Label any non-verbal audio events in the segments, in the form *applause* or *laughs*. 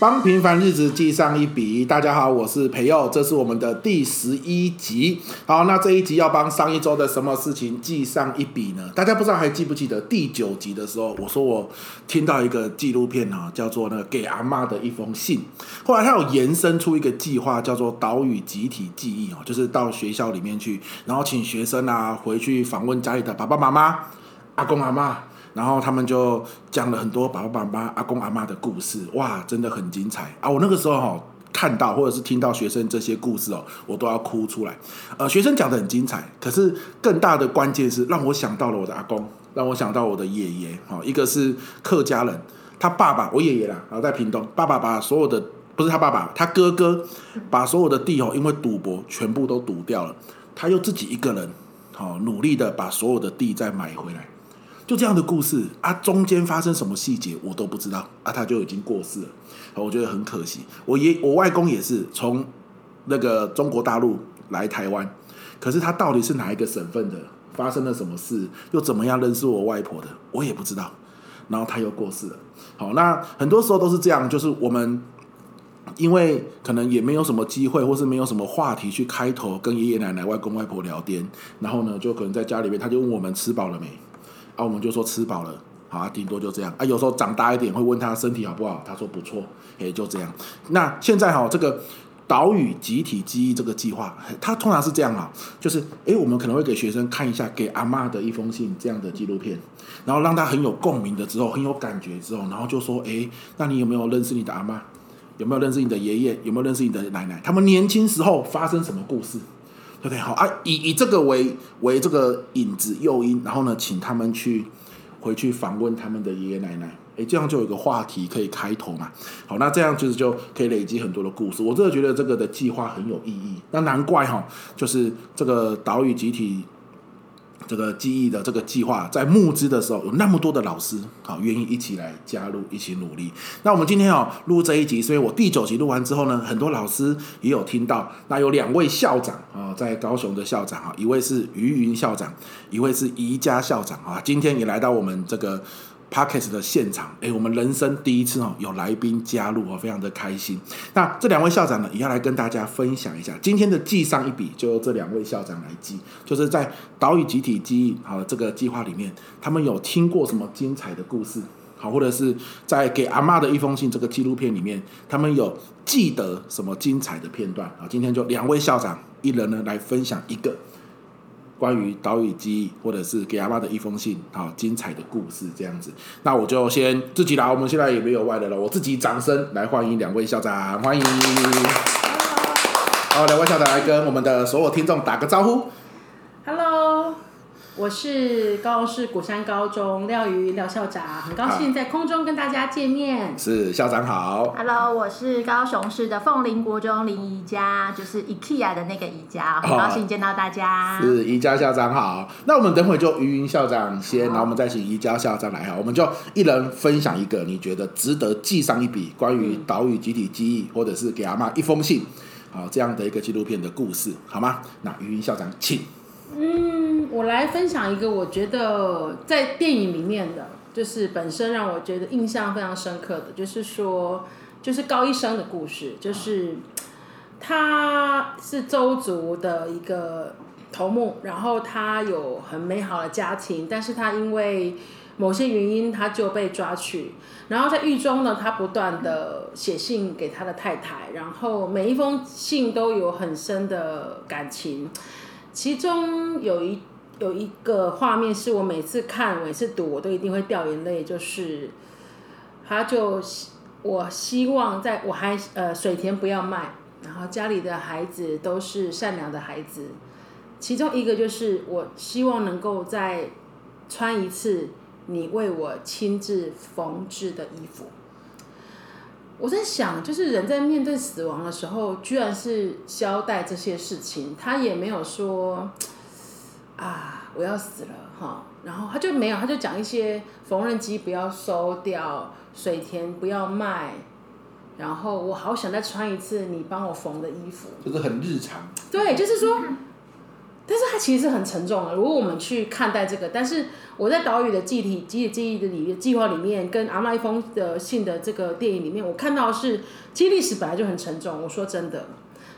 帮平凡日子记上一笔。大家好，我是培佑，这是我们的第十一集。好，那这一集要帮上一周的什么事情记上一笔呢？大家不知道还记不记得第九集的时候，我说我听到一个纪录片哈，叫做那个给阿妈的一封信。后来他有延伸出一个计划，叫做岛屿集体记忆哦，就是到学校里面去，然后请学生啊回去访问家里的爸爸妈妈、阿公阿妈。然后他们就讲了很多爸爸妈妈、阿公阿妈的故事，哇，真的很精彩啊！我那个时候哈看到或者是听到学生这些故事哦，我都要哭出来。呃，学生讲得很精彩，可是更大的关键是让我想到了我的阿公，让我想到我的爷爷。哈，一个是客家人，他爸爸我爷爷啦，然后在屏东，爸爸把所有的不是他爸爸，他哥哥把所有的地哦，因为赌博全部都赌掉了，他又自己一个人好努力的把所有的地再买回来。就这样的故事啊，中间发生什么细节我都不知道啊，他就已经过世了，我觉得很可惜。我爷我外公也是从那个中国大陆来台湾，可是他到底是哪一个省份的，发生了什么事，又怎么样认识我外婆的，我也不知道。然后他又过世了。好，那很多时候都是这样，就是我们因为可能也没有什么机会，或是没有什么话题去开头跟爷爷奶奶、外公外婆聊天，然后呢，就可能在家里面，他就问我们吃饱了没。啊，我们就说吃饱了，好啊，顶多就这样啊。有时候长大一点会问他身体好不好，他说不错，也就这样。那现在哈，这个岛屿集体记忆这个计划，它通常是这样啊，就是诶，我们可能会给学生看一下给阿妈的一封信这样的纪录片，然后让他很有共鸣的之后，很有感觉之后，然后就说，诶，那你有没有认识你的阿妈？有没有认识你的爷爷？有没有认识你的奶奶？他们年轻时候发生什么故事？对不对？好啊，以以这个为为这个引子诱因，然后呢，请他们去回去访问他们的爷爷奶奶，诶，这样就有一个话题可以开头嘛。好，那这样就是就可以累积很多的故事。我真的觉得这个的计划很有意义。那难怪哈，就是这个岛屿集体。这个记忆的这个计划，在募资的时候有那么多的老师好，愿意一起来加入，一起努力。那我们今天哦录这一集，所以我第九集录完之后呢，很多老师也有听到。那有两位校长啊，在高雄的校长啊，一位是于云校长，一位是宜家校长啊，今天也来到我们这个。Podcast 的现场，哎，我们人生第一次哦，有来宾加入哦，非常的开心。那这两位校长呢，也要来跟大家分享一下今天的记上一笔，就由这两位校长来记，就是在岛屿集体记忆好这个计划里面，他们有听过什么精彩的故事，好，或者是在给阿嬷的一封信这个纪录片里面，他们有记得什么精彩的片段啊？今天就两位校长一人呢来分享一个。关于岛屿记忆，或者是给阿妈的一封信，好精彩的故事这样子。那我就先自己来，我们现在也没有外人了，我自己掌声来欢迎两位校长，欢迎。好，两位校长来跟我们的所有听众打个招呼。我是高雄市鼓山高中廖瑜廖校长，很高兴在空中跟大家见面。是校长好。Hello，我是高雄市的凤林国中林宜家，就是 IKEA 的那个宜家，很高兴见到大家。哦、是宜家校长好。那我们等会就于云校长先，然后我们再请宜家校长来哈，我们就一人分享一个你觉得值得记上一笔关于岛屿集体记忆，或者是给阿妈一封信，好这样的一个纪录片的故事，好吗？那于云校长请。嗯，我来分享一个我觉得在电影里面的，就是本身让我觉得印象非常深刻的，就是说，就是高一生的故事，就是他是周族的一个头目，然后他有很美好的家庭，但是他因为某些原因他就被抓去，然后在狱中呢，他不断的写信给他的太太，然后每一封信都有很深的感情。其中有一有一个画面是我每次看、每次读，我都一定会掉眼泪。就是，他就我希望在我还呃水田不要卖，然后家里的孩子都是善良的孩子。其中一个就是我希望能够再穿一次你为我亲自缝制的衣服。我在想，就是人在面对死亡的时候，居然是交代这些事情，他也没有说，啊，我要死了哈，然后他就没有，他就讲一些缝纫机不要收掉，水田不要卖，然后我好想再穿一次你帮我缝的衣服，就是很日常。对，就是说，其实是很沉重的。如果我们去看待这个，但是我在岛屿的记体、集体记忆的里面计划里面，跟阿嬷一封的信的这个电影里面，我看到是，其实历史本来就很沉重。我说真的，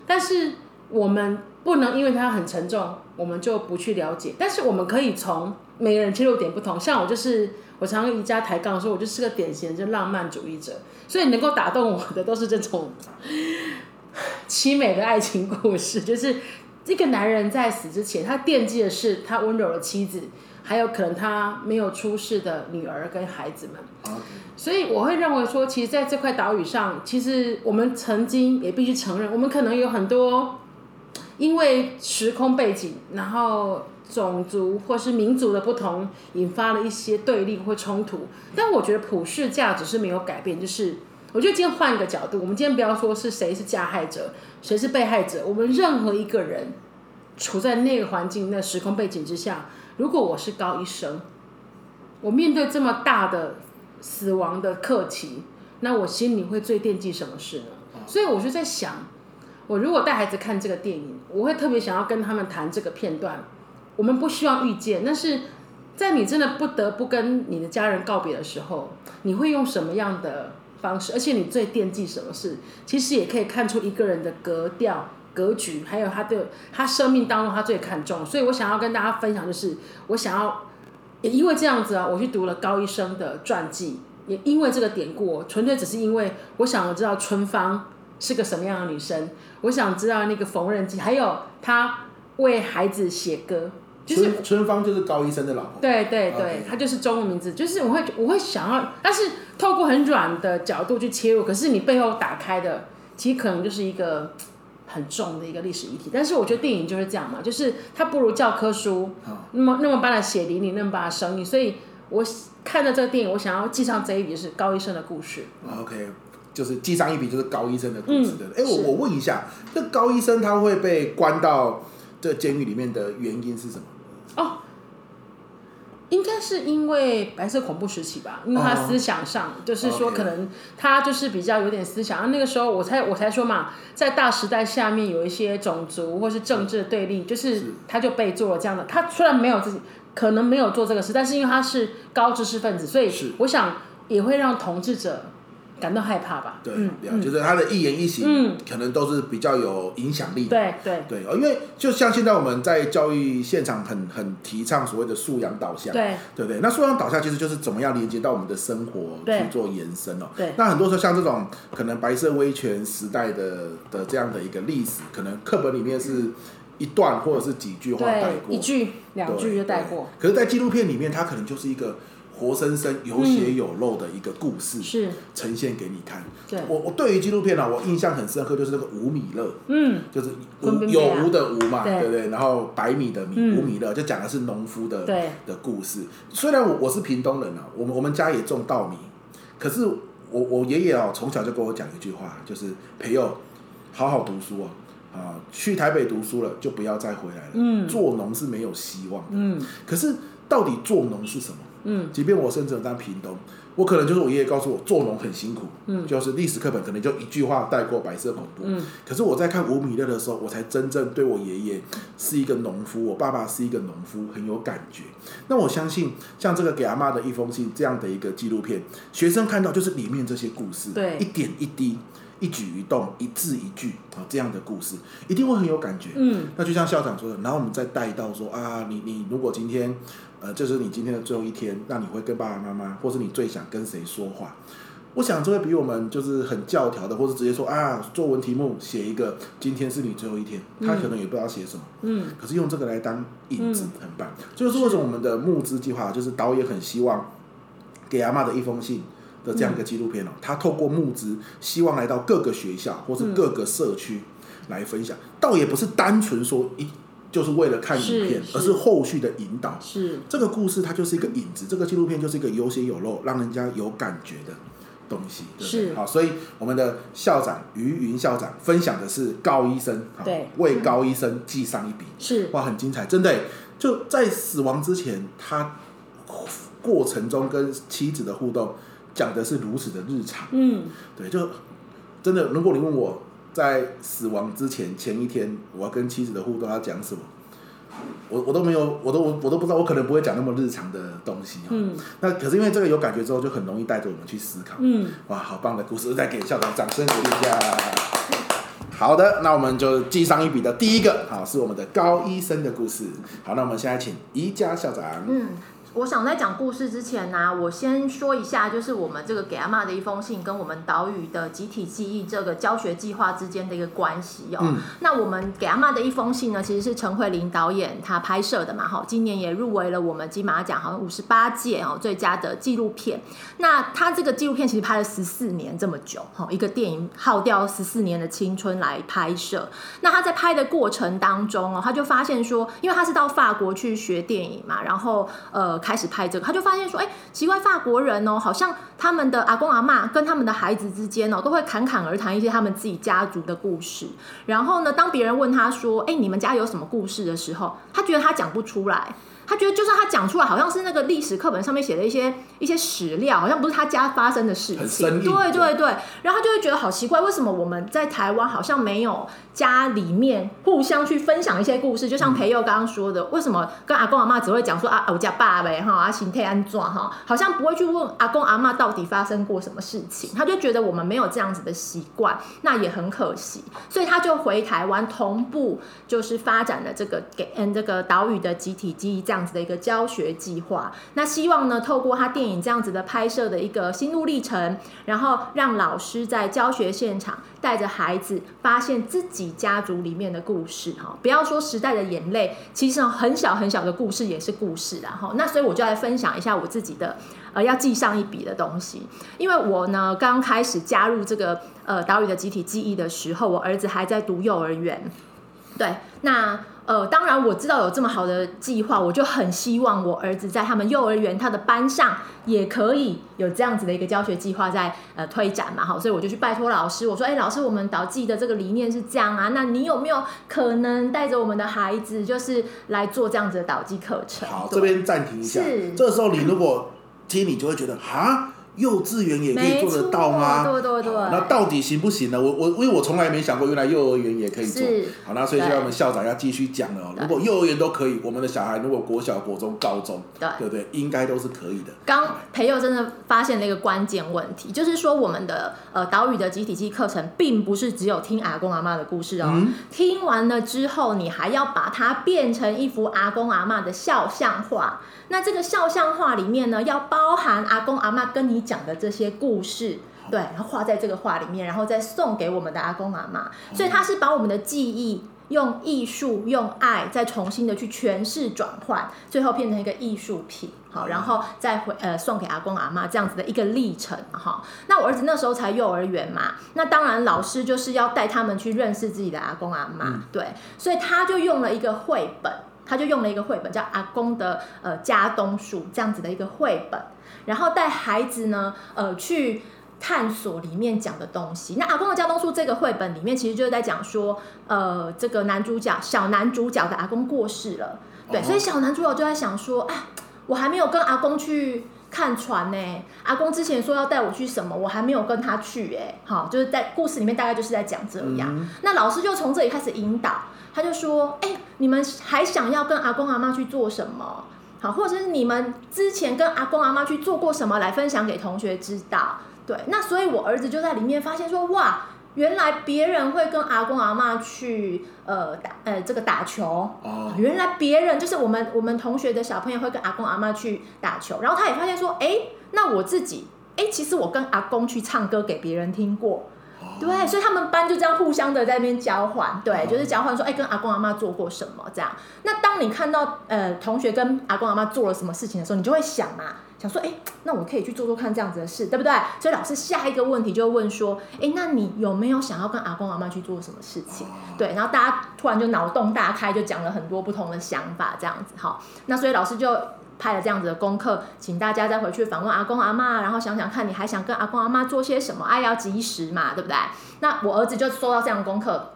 但是我们不能因为它很沉重，我们就不去了解。但是我们可以从每个人切入点不同，像我就是。我常跟宜家抬杠说，我就是个典型的就浪漫主义者，所以能够打动我的都是这种凄美的爱情故事，就是这个男人在死之前，他惦记的是他温柔的妻子，还有可能他没有出世的女儿跟孩子们。所以我会认为说，其实在这块岛屿上，其实我们曾经也必须承认，我们可能有很多因为时空背景，然后。种族或是民族的不同，引发了一些对立或冲突。但我觉得普世价值是没有改变。就是我觉得今天换一个角度，我们今天不要说是谁是加害者，谁是被害者。我们任何一个人处在那个环境、那时空背景之下，如果我是高医生，我面对这么大的死亡的课题，那我心里会最惦记什么事呢？所以我就在想，我如果带孩子看这个电影，我会特别想要跟他们谈这个片段。我们不希望遇见，但是在你真的不得不跟你的家人告别的时候，你会用什么样的方式？而且你最惦记什么事？其实也可以看出一个人的格调、格局，还有他的他生命当中他最看重。所以我想要跟大家分享，就是我想要也因为这样子啊，我去读了高医生的传记，也因为这个典故，纯粹只是因为我想要知道春芳是个什么样的女生，我想知道那个缝纫机，还有她为孩子写歌。就是春春芳就是高医生的老婆，对对对，他 Okay. 就是中文名字。就是我会我会想要，但是透过很软的角度去切入，可是你背后打开的，其实可能就是一个很重的一个历史议题。但是我觉得电影就是这样嘛，就是它不如教科书，那么那么般的血淋淋，那么般的生硬。所以我看了这个电影，我想要记上这一笔，就是高医生的故事。OK，就是记上一笔，就是高医生的故事的。哎、嗯，我我问一下，这高医生他会被关到这监狱里面的原因是什么？哦，应该是因为白色恐怖时期吧，因为他思想上、哦、就是说，可能他就是比较有点思想。Okay. 那个时候我才我才说嘛，在大时代下面有一些种族或是政治的对立，就是他就被做了这样的。他虽然没有自己可能没有做这个事，但是因为他是高知识分子，所以我想也会让统治者。感到害怕吧？对，嗯、就是他的一言一行，嗯，可能都是比较有影响力的。对对对，因为就像现在我们在教育现场很很提倡所谓的素养导向，对对对。那素养导向其实就是怎么样连接到我们的生活去做延伸哦。对。那很多时候像这种可能白色威权时代的的这样的一个历史，可能课本里面是一段或者是几句话带过，一句两句就带过。可是，在纪录片里面，它可能就是一个。活生生有血有肉的一个故事，是呈现给你看。对，我我对于纪录片呢，我印象很深刻，就是那个吴米勒，嗯，就是有无的无嘛，对不对？然后白米的米，吴米勒就讲的是农夫的的故事。虽然我我是屏东人啊，我们我们家也种稻米，可是我我爷爷啊从小就跟我讲一句话，就是培祐好好读书啊，啊，去台北读书了就不要再回来了。嗯，做农是没有希望的。嗯，可是到底做农是什么？嗯，即便我生长在屏东，我可能就是我爷爷告诉我做农很辛苦，嗯，就是历史课本可能就一句话带过白色恐怖，嗯，可是我在看吴米勒的时候，我才真正对我爷爷是一个农夫，我爸爸是一个农夫很有感觉。那我相信像这个给阿妈的一封信这样的一个纪录片，学生看到就是里面这些故事，对，一点一滴，一举一动，一字一句啊，这样的故事一定会很有感觉，嗯，那就像校长说的，然后我们再带到说啊，你你如果今天。呃，这是你今天的最后一天，那你会跟爸爸妈妈，或是你最想跟谁说话？我想这会比我们就是很教条的，或是直接说啊，作文题目写一个，今天是你最后一天，他可能也不知道写什么，嗯，可是用这个来当引子，很棒。这就是为什么我们的募资计划，就是导演很希望给阿嬷的一封信的这样一个纪录片哦，他透过募资，希望来到各个学校或者各个社区来分享，倒也不是单纯说一。就是为了看影片，而是后续的引导。是这个故事，它就是一个引子。这个纪录片就是一个有血有肉，让人家有感觉的东西。对对是好，所以我们的校长于云校长分享的是高医生，对，为高医生记上一笔。是哇，很精彩，真的。就在死亡之前，他过程中跟妻子的互动讲的是如此的日常。嗯，对，就真的，如果你问我在死亡之前前一天，我要跟妻子的互动要讲什么，我我都没有，我都我都不知道，我可能不会讲那么日常的东西。嗯，那可是因为这个有感觉之后，就很容易带着我们去思考。嗯，哇，好棒的故事，再给校长掌声鼓励一下。好的，那我们就记上一笔的第一个，好，是我们的高医生的故事。好，那我们现在请宜家校长。嗯。我想在讲故事之前呢、啊，我先说一下，就是我们这个给阿妈的一封信，跟我们岛屿的集体记忆这个教学计划之间的一个关系哦。嗯、那我们给阿妈的一封信呢，其实是陈慧琳导演他拍摄的嘛，哈，今年也入围了我们金马奖，好像五十八届哦最佳的纪录片。那他这个纪录片其实拍了十四年这么久，哈，一个电影耗掉十四年的青春来拍摄。那他在拍的过程当中哦，他就发现说，因为他是到法国去学电影嘛，然后呃。开始拍这个，他就发现说，哎，奇怪，法国人哦，好像他们的阿公阿妈跟他们的孩子之间哦，都会侃侃而谈一些他们自己家族的故事。然后呢，当别人问他说，哎，你们家有什么故事的时候，他觉得他讲不出来。他觉得，就算他讲出来，好像是那个历史课本上面写的一些一些史料，好像不是他家发生的事情。对对对，然后他就会觉得好奇怪，为什么我们在台湾好像没有家里面互相去分享一些故事？就像培佑刚刚说的，为什么跟阿公阿妈只会讲说啊，我家爸呗哈，啊，心态安怎哈，好像不会去问阿公阿妈到底发生过什么事情？他就觉得我们没有这样子的习惯，那也很可惜，所以他就回台湾同步就是发展了这个给嗯这个岛屿的集体记忆。这样子的一个教学计划，那希望呢，透过他电影这样子的拍摄的一个心路历程，然后让老师在教学现场带着孩子发现自己家族里面的故事哈，不要说时代的眼泪，其实很小很小的故事也是故事然后。那所以我就来分享一下我自己的呃要记上一笔的东西，因为我呢刚开始加入这个呃岛屿的集体记忆的时候，我儿子还在读幼儿园，对，那。呃，当然我知道有这么好的计划，我就很希望我儿子在他们幼儿园他的班上也可以有这样子的一个教学计划在呃推展嘛，好，所以我就去拜托老师，我说，哎，老师，我们导记的这个理念是这样啊，那你有没有可能带着我们的孩子，就是来做这样子的导记课程？好，这边暂停一下，是，这时候你如果听，你就会觉得啊。幼稚园也可以做得到吗？对对对。那到底行不行呢？我我因为我从来没想过，原来幼儿园也可以做。好，那所以现在我们校长要继续讲了。如果幼儿园都可以，我们的小孩如果国小、国中、高中，对对不对？应该都是可以的。刚培佑真的发现了一个关键问题，就是说我们的呃岛屿的集体记忆课程，并不是只有听阿公阿妈的故事哦。嗯、听完了之后，你还要把它变成一幅阿公阿妈的肖像画。那这个肖像画里面呢，要包含阿公阿妈跟你讲的这些故事，对，然后画在这个画里面，然后再送给我们的阿公阿妈。所以他是把我们的记忆用艺术、用爱再重新的去诠释、转换，最后变成一个艺术品。好，然后再回呃送给阿公阿妈这样子的一个历程。哈，那我儿子那时候才幼儿园嘛，那当然老师就是要带他们去认识自己的阿公阿嬷，对，所以他就用了一个绘本。他就用了一个绘本，叫《阿公的呃家东树》这样子的一个绘本，然后带孩子呢呃去探索里面讲的东西。那《阿公的家东书》这个绘本里面其实就是在讲说，呃，这个男主角小男主角的阿公过世了，对，所以小男主角就在想说，啊，我还没有跟阿公去看船呢，阿公之前说要带我去什么，我还没有跟他去，哎，好，就是在故事里面大概就是在讲这样。嗯、那老师就从这里开始引导。他就说：“哎、欸，你们还想要跟阿公阿妈去做什么？好，或者是你们之前跟阿公阿妈去做过什么，来分享给同学知道。对，那所以我儿子就在里面发现说，哇，原来别人会跟阿公阿妈去呃打呃这个打球哦，原来别人就是我们我们同学的小朋友会跟阿公阿妈去打球，然后他也发现说，哎、欸，那我自己，哎、欸，其实我跟阿公去唱歌给别人听过。”对，所以他们班就这样互相的在那边交换，对，就是交换说，哎，跟阿公阿妈做过什么这样。那当你看到呃同学跟阿公阿妈做了什么事情的时候，你就会想嘛，想说，哎，那我可以去做做看这样子的事，对不对？所以老师下一个问题就会问说，哎，那你有没有想要跟阿公阿妈去做什么事情？对，然后大家突然就脑洞大开，就讲了很多不同的想法这样子，好，那所以老师就。拍了这样子的功课，请大家再回去访问阿公阿妈，然后想想看你还想跟阿公阿妈做些什么，爱要及时嘛，对不对？那我儿子就收到这样的功课，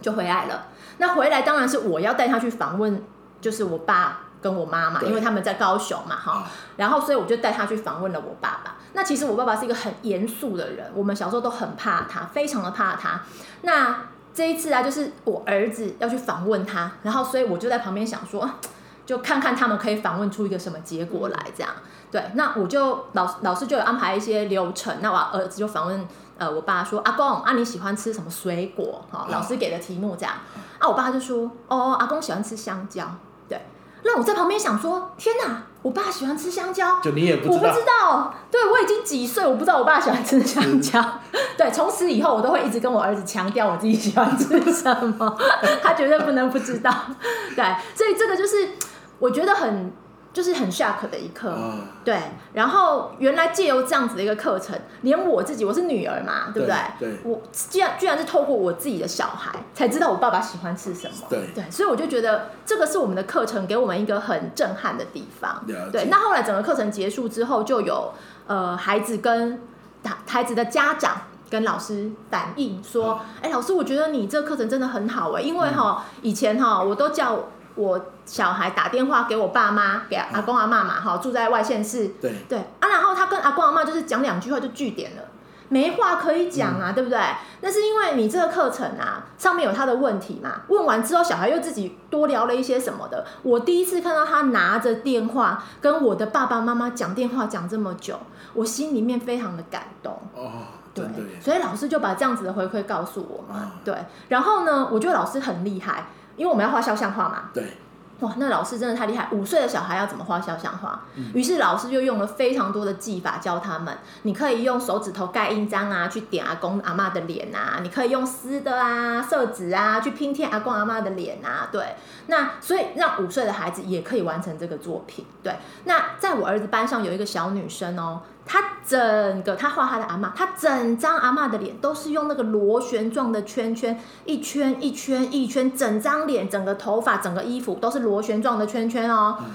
就回来了。那回来当然是我要带他去访问，就是我爸跟我妈妈，因为他们在高雄嘛，哈、啊。然后，所以我就带他去访问了我爸爸。那其实我爸爸是一个很严肃的人，我们小时候都很怕他，非常的怕他。那这一次啊，就是我儿子要去访问他，然后所以我就在旁边想说，就看看他们可以访问出一个什么结果来，这样。对，那我就老老师就有安排一些流程，那我儿子就访问呃我爸说，阿公啊，你喜欢吃什么水果？哈，老师给的题目这样。啊，我爸就说，哦，阿公喜欢吃香蕉。对，那我在旁边想说，天哪，我爸喜欢吃香蕉，就你也不知道，我不知道，对，我已经几岁，我不知道我爸喜欢吃香蕉。嗯、对，从此以后我都会一直跟我儿子强调我自己喜欢吃什么，*laughs* 他绝对不能不知道。对，所以这个就是我觉得很。就是很 shock 的一刻，哦、对。然后原来借由这样子的一个课程，连我自己，我是女儿嘛，对不对？对。我居然居然是透过我自己的小孩，才知道我爸爸喜欢吃什么。对。对。所以我就觉得这个是我们的课程给我们一个很震撼的地方。对。那后来整个课程结束之后，就有呃孩子跟孩子的家长跟老师反映说：“哎、哦，老师，我觉得你这个课程真的很好哎，因为哈、嗯、以前哈我都叫。”我小孩打电话给我爸妈，给阿公阿妈嘛，哈，住在外县市。对对啊，然后他跟阿公阿妈就是讲两句话就据点了，没话可以讲啊，嗯、对不对？那是因为你这个课程啊，上面有他的问题嘛，问完之后，小孩又自己多聊了一些什么的。我第一次看到他拿着电话跟我的爸爸妈妈讲电话讲这么久，我心里面非常的感动。哦，对，对，所以老师就把这样子的回馈告诉我嘛。哦、对，然后呢，我觉得老师很厉害。因为我们要画肖像画嘛，对，哇，那老师真的太厉害！五岁的小孩要怎么画肖像画？嗯、于是老师就用了非常多的技法教他们。你可以用手指头盖印章啊，去点阿公阿妈的脸啊；你可以用撕的啊、色纸啊，去拼贴阿公阿妈的脸啊。对，那所以让五岁的孩子也可以完成这个作品。对，那在我儿子班上有一个小女生哦。他整个他画他的阿妈，他整张阿妈的脸都是用那个螺旋状的圈圈，一圈一圈一圈，整张脸、整个头发、整个衣服都是螺旋状的圈圈哦。嗯、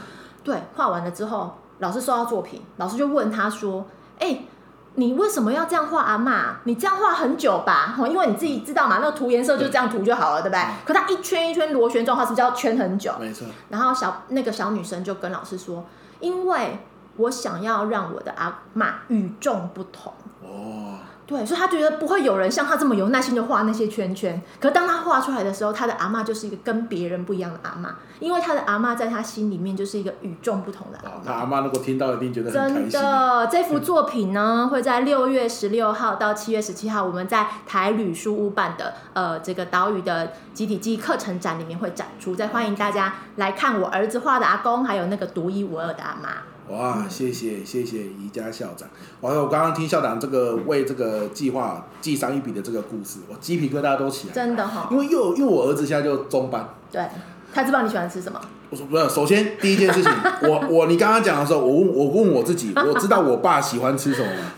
对，画完了之后，老师收到作品，老师就问他说：“哎、欸，你为什么要这样画阿妈？你这样画很久吧？因为你自己知道嘛，那个涂颜色就这样涂就好了，对不对？嗯、可他一圈一圈螺旋状，他是不是要圈很久？没错。然后小那个小女生就跟老师说：“因为。”我想要让我的阿妈与众不同。哦，对，所以他觉得不会有人像他这么有耐心的画那些圈圈。可当他画出来的时候，他的阿妈就是一个跟别人不一样的阿妈，因为他的阿妈在他心里面就是一个与众不同的阿嬷。他阿妈如果听到，一定觉得。真的，这幅作品呢，会在六月十六号到七月十七号，我们在台旅书屋办的呃这个岛屿的集体记忆课程展里面会展出。再欢迎大家来看我儿子画的阿公，还有那个独一无二的阿嬷。哇，谢谢谢谢宜家校长。完了，我刚刚听校长这个为这个计划记上一笔的这个故事，我鸡皮疙瘩都起来。真的哈、哦，因为又因为我儿子现在就中班。对，他知道你喜欢吃什么。我说不是，首先第一件事情，*laughs* 我我你刚刚讲的时候，我问我问我自己，我知道我爸喜欢吃什么吗？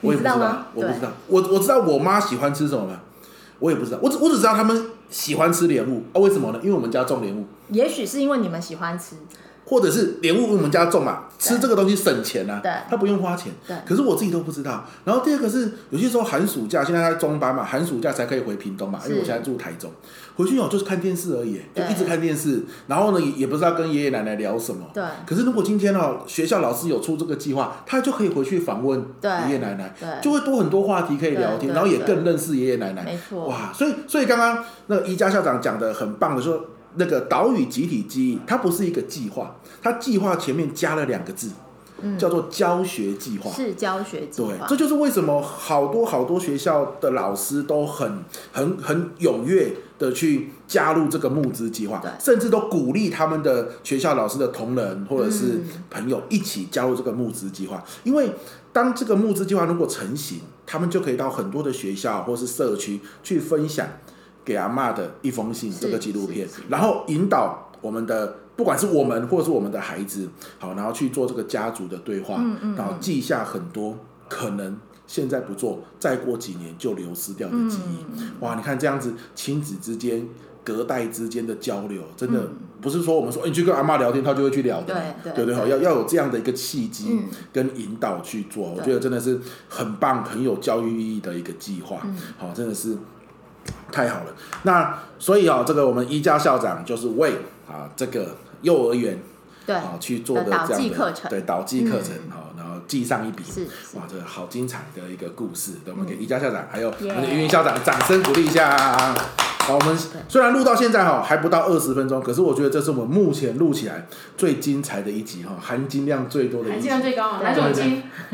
我也不知道，*laughs* 知道？我不知道。我我知道我妈喜欢吃什么吗？我也不知道。我只我只知道他们喜欢吃莲雾啊？为什么呢？因为我们家种莲雾。也许是因为你们喜欢吃。或者是莲雾我们家种嘛，吃这个东西省钱啊，对，他不用花钱。对，可是我自己都不知道。然后第二个是，有些时候寒暑假，现在在中班嘛，寒暑假才可以回屏东嘛，因为我现在住台中，回去哦就是看电视而已，就一直看电视。然后呢，也也不知道跟爷爷奶奶聊什么。对。可是如果今天哦，学校老师有出这个计划，他就可以回去访问爷爷奶奶，对，就会多很多话题可以聊天，然后也更认识爷爷奶奶。没错。哇，所以所以刚刚那个宜家校长讲的很棒的说。那个岛屿集体记忆，它不是一个计划，它计划前面加了两个字，嗯、叫做教学计划。是教学计划。对，这就是为什么好多好多学校的老师都很很很踊跃的去加入这个募资计划，甚至都鼓励他们的学校老师的同仁或者是朋友一起加入这个募资计划。嗯、因为当这个募资计划如果成型，他们就可以到很多的学校或是社区去分享。给阿嬷的一封信，这个纪录片，然后引导我们的，不管是我们或者是我们的孩子，好，然后去做这个家族的对话，嗯嗯嗯，然后记下很多可能现在不做，再过几年就流失掉的记忆。哇，你看这样子，亲子之间、隔代之间的交流，真的不是说我们说，欸，你去跟阿嬷聊天，他就会去聊的，对对对，好，要要有这样的一个契机跟引导去做，我觉得真的是很棒、很有教育意义的一个计划，好，真的是。太好了，那所以啊、哦，这个我们一家校长就是为啊这个幼儿园对啊去做的这样的课程，对导记课程哈。然后记上一笔，是哇，这个好精彩的一个故事。对，我们给一家校长还有我们的云云校长掌声鼓励一下。好，我们虽然录到现在哈还不到二十分钟，可是我觉得这是我们目前录起来最精彩的一集哈，含金量最多的一集。含金量最高嘛，哪种金？*laughs*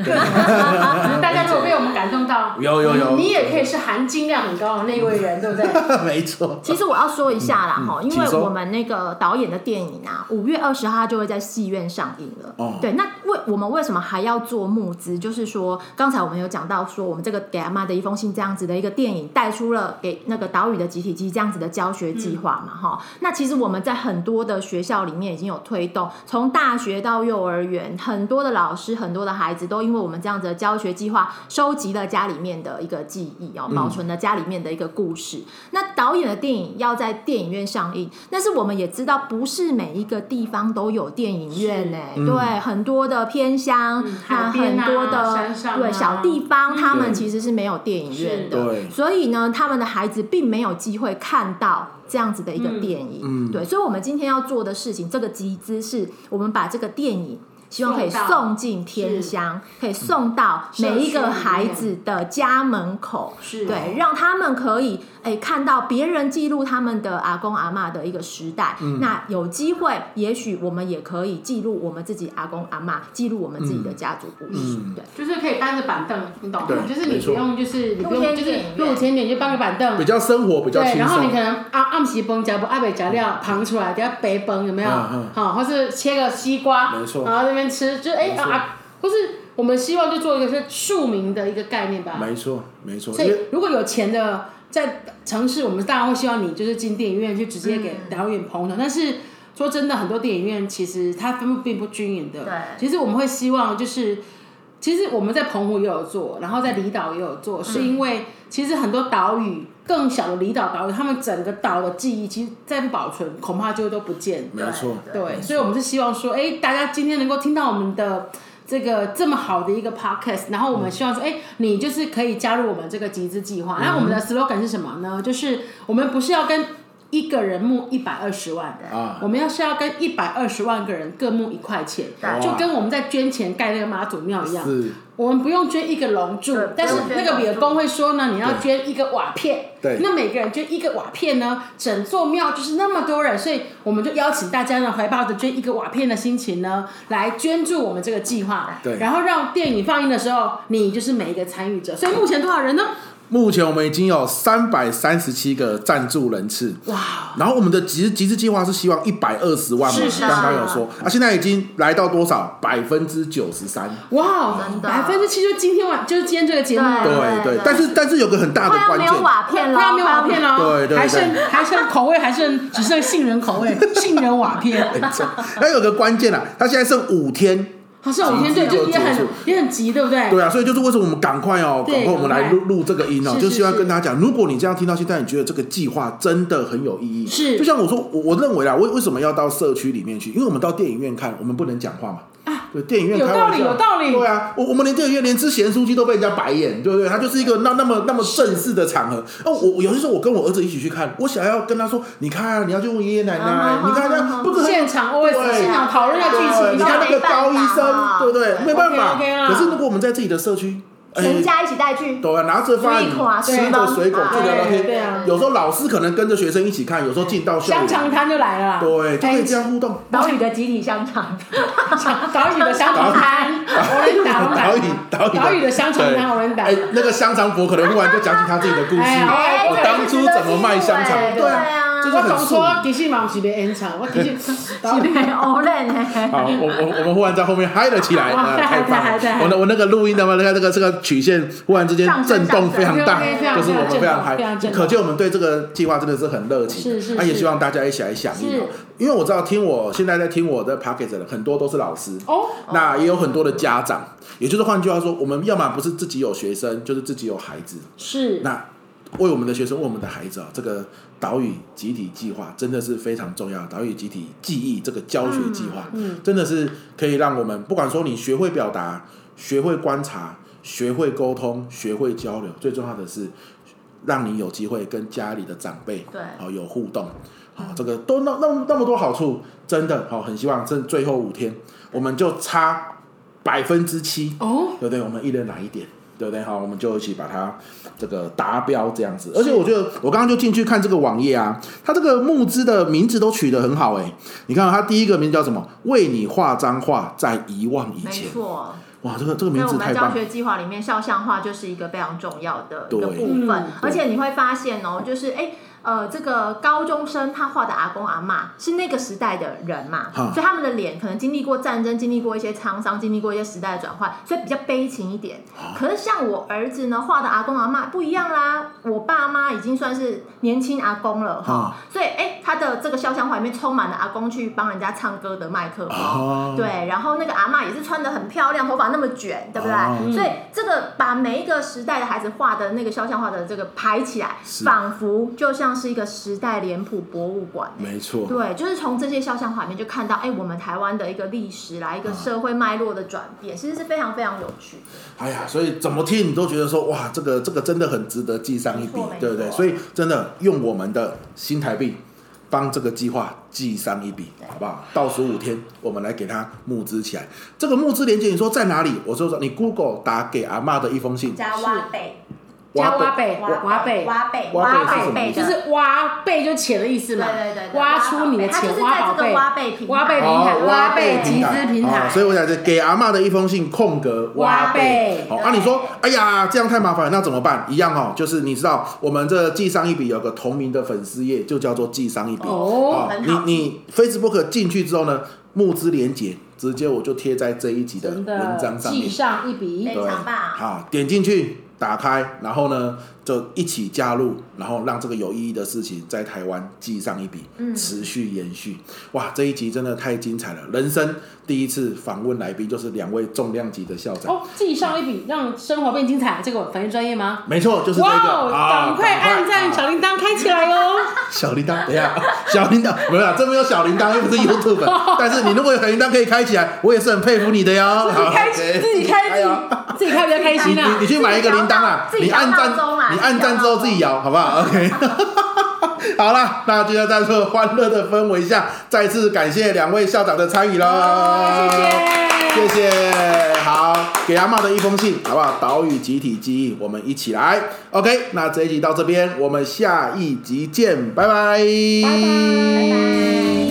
大家如果被我们感动到，有有有，你也可以是含金量很高的那一位人，对不对？*laughs* 没错。其实我要说一下啦哈，嗯、因为我们那个导演的电影啊，五月二十号就会在戏院上映了。哦。对，那为我们为什么还要做募资？就是说，刚才我们有讲到说，我们这个给阿妈的一封信这样子的一个电影，带出了给那个岛屿的集体这样子的教学计划嘛，哈、嗯。那其实我们在很多的学校里面已经有推动，从大学到幼儿园，很多的老师、很多的孩子都因为我们这样子的教学计划，收集了家里面的一个记忆哦，保存了家里面的一个故事。嗯、那导演的电影要在电影院上映，但是我们也知道，不是每一个地方都有电影院呢。嗯、对，很多的偏乡，嗯、啊，很多的、啊、对小地方，嗯、他们其实是没有电影院的。对，所以呢，他们的孩子并没有机会看到。这样子的一个电影，嗯，对，所以，我们今天要做的事情，这个集资是我们把这个电影。希望可以送进天乡，可以送到每一个孩子的家门口，是。对，让他们可以哎看到别人记录他们的阿公阿妈的一个时代。嗯、那有机会，也许我们也可以记录我们自己阿公阿妈，记录我们自己的家族故事。嗯、对，就是可以搬着板凳，你懂吗？就是你不用，就是你不用，就是露天点就搬个板凳，比较生活，比较轻松。对，然后你可能暗暗时崩夹不阿北夹料旁出来，等下白崩有没有？好，或是切个西瓜，没错，然后那边吃，就哎。啊，不是，我们希望就做一个是庶民的一个概念吧。没错，没错。所以如果有钱的在城市，我们当然会希望你就是进电影院去直接给导演捧场。嗯、但是说真的，很多电影院其实它分布并不均匀的。对。其实我们会希望就是，其实我们在澎湖也有做，然后在离岛也有做，嗯、是因为其实很多岛屿更小的离岛岛屿，他们整个岛的记忆，其实再不保存，恐怕就都不见。没错。对，对所以我们是希望说，哎，大家今天能够听到我们的。这个这么好的一个 podcast，然后我们希望说，哎、嗯，你就是可以加入我们这个集资计划。那、嗯、我们的 slogan 是什么呢？就是我们不是要跟一个人募一百二十万我们要是要跟一百二十万个人各募一块钱，就跟我们在捐钱盖那个妈祖庙一样。我们不用捐一个龙柱，但是那个李公会说呢，你要捐一个瓦片。对。那每个人捐一个瓦片呢，整座庙就是那么多人，所以我们就邀请大家呢，怀抱着捐一个瓦片的心情呢，来捐助我们这个计划。对。然后让电影放映的时候，你就是每一个参与者。所以目前多少人呢？目前我们已经有三百三十七个赞助人次，哇！然后我们的集集资计划是希望一百二十万嘛，刚刚有说，啊，现在已经来到多少？百分之九十三，哇！百分之七就今天晚，就是今天这个节目，对对。但是但是有个很大的关键，没有瓦片了，没有瓦片了，对对，还剩还剩口味，还剩只剩杏仁口味，杏仁瓦片。*laughs* 那有个关键啊，它现在剩五天。好像五天对，就也很也很急，对不对？对啊，所以就是为什么我们赶快哦，赶快我们来录录这个音哦，就希望跟大家讲，如果你这样听到现在，你觉得这个计划真的很有意义，是，就像我说，我我认为啊，为为什么要到社区里面去？因为我们到电影院看，我们不能讲话嘛。对，电影院有道理，有道理。对啊，我我们连电影院连吃咸酥鸡都被人家白眼，对不对？他就是一个那那么那么正式的场合。哦，我有些时候我跟我儿子一起去看，我想要跟他说，你看，你要去问爷爷奶奶，你看这样，不是现场，对，现场讨论下剧情，你看那个高医生，对不对？没办法。可是如果我们在自己的社区。全家一起带去，对啊，拿着饭，吃着水果，就聊聊天。对啊，有时候老师可能跟着学生一起看，有时候进到校园，香肠摊就来了，对，就可以这样互动。岛屿的集体香肠，*laughs* 岛屿的香肠摊，我们打岛屿岛屿岛屿的香肠摊，我们打。哎，那个香肠伯可能忽然就讲起他自己的故事，我当初怎么卖香肠，对啊。我总说其实嘛是被演唱，我其实 *laughs* 是被偶然的。好，我我我们忽然在后面嗨了起来，太棒了！我那我那个录音的嘛，那个那个这个曲线忽然之间震动非常大，就是我们非常嗨，可见我们对这个计划真的是很热情。是是，他也希望大家一起来响应。因为我知道听我现在在听我的 podcast 的很多都是老师哦，那也有很多的家长，也就是换句话说，我们要么不是自己有学生，就是自己有孩子。是那。为我们的学生，为我们的孩子啊，这个岛屿集体计划真的是非常重要。岛屿集体记忆这个教学计划，嗯，真的是可以让我们不管说你学会表达、学会观察、学会沟通、学会交流，最重要的是让你有机会跟家里的长辈对好，有互动。好，这个都那那么那么多好处，真的好，很希望这最后五天，我们就差百分之七哦，对不对？我们一人拿一点，对不对？好，我们就一起把它这个达标这样子。而且我觉得，我刚刚就进去看这个网页啊，它这个募资的名字都取得很好哎。你看它第一个名字叫什么？为你画张画，在遗忘以前。没错。哇，这个这个名字太棒了！在我们教学计划里面，肖像画就是一个非常重要的一个部分，而且你会发现哦，就是哎。呃，这个高中生他画的阿公阿嬷是那个时代的人嘛，所以他们的脸可能经历过战争，经历过一些沧桑，经历过一些时代的转换，所以比较悲情一点。可是像我儿子呢画的阿公阿嬷不一样啦，我爸妈已经算是年轻阿公了哈，所以哎，他的这个肖像画里面充满了阿公去帮人家唱歌的麦克风，对，然后那个阿嬷也是穿的很漂亮，头发那么卷，对不对？所以这个把每一个时代的孩子画的那个肖像画的这个排起来，仿佛就像。是一个时代脸谱博物馆，没错，对，就是从这些肖像画面就看到，哎，我们台湾的一个历史来一个社会脉络的转变，其实是非常非常有趣的。哎呀，所以怎么听你都觉得说，哇，这个这个真的很值得记上一笔，对不对？所以真的用我们的新台币帮这个计划记上一笔，好不好？倒数五天，我们来给他募资起来。这个募资链接你说在哪里？我说说，你 Google 打给阿妈的一封信，加挖贝。加挖贝，挖贝，挖贝，挖贝，就是挖贝就钱的意思嘛。对对对，挖出你的钱，挖宝贝，挖贝平台，挖贝平台，挖贝集资平台。所以我想是给阿嬷的一封信，空格挖贝。好，那，你说，哎呀，这样太麻烦，那怎么办？一样哦，就是你知道，我们这记上一笔有个同名的粉丝页，就叫做记上一笔。哦，你你 Facebook 进去之后呢，募资连接直接我就贴在这一集的文章上面。记上一笔，非常棒。好，点进去。打开，然后呢，就一起加入，然后让这个有意义的事情在台湾记上一笔，嗯、持续延续。哇，这一集真的太精彩了！人生第一次访问来宾就是两位重量级的校长。哦，记上一笔，让生活变精彩，这个反应专业吗？没错，就是这个。哇，赶快按赞，小铃铛开起来哦！*laughs* 小铃铛，等一下，*laughs* 小铃铛，没有，这没有小铃铛，又不是 YouTube。*laughs* 但是你如果有小铃铛可以开起来，我也是很佩服你的哟。自己开，自己开，自己开比较开心啊！你你去买一个铃铛啊，你按赞，你按赞之后自己摇。好不好？*laughs* OK，*laughs* 好啦，那就要在这个欢乐的氛围下，再次感谢两位校长的参与喽，谢谢，谢谢。好，给阿嬷的一封信，好不好？岛屿集体记忆，我们一起来。OK，那这一集到这边，我们下一集见，拜拜。拜拜。拜拜。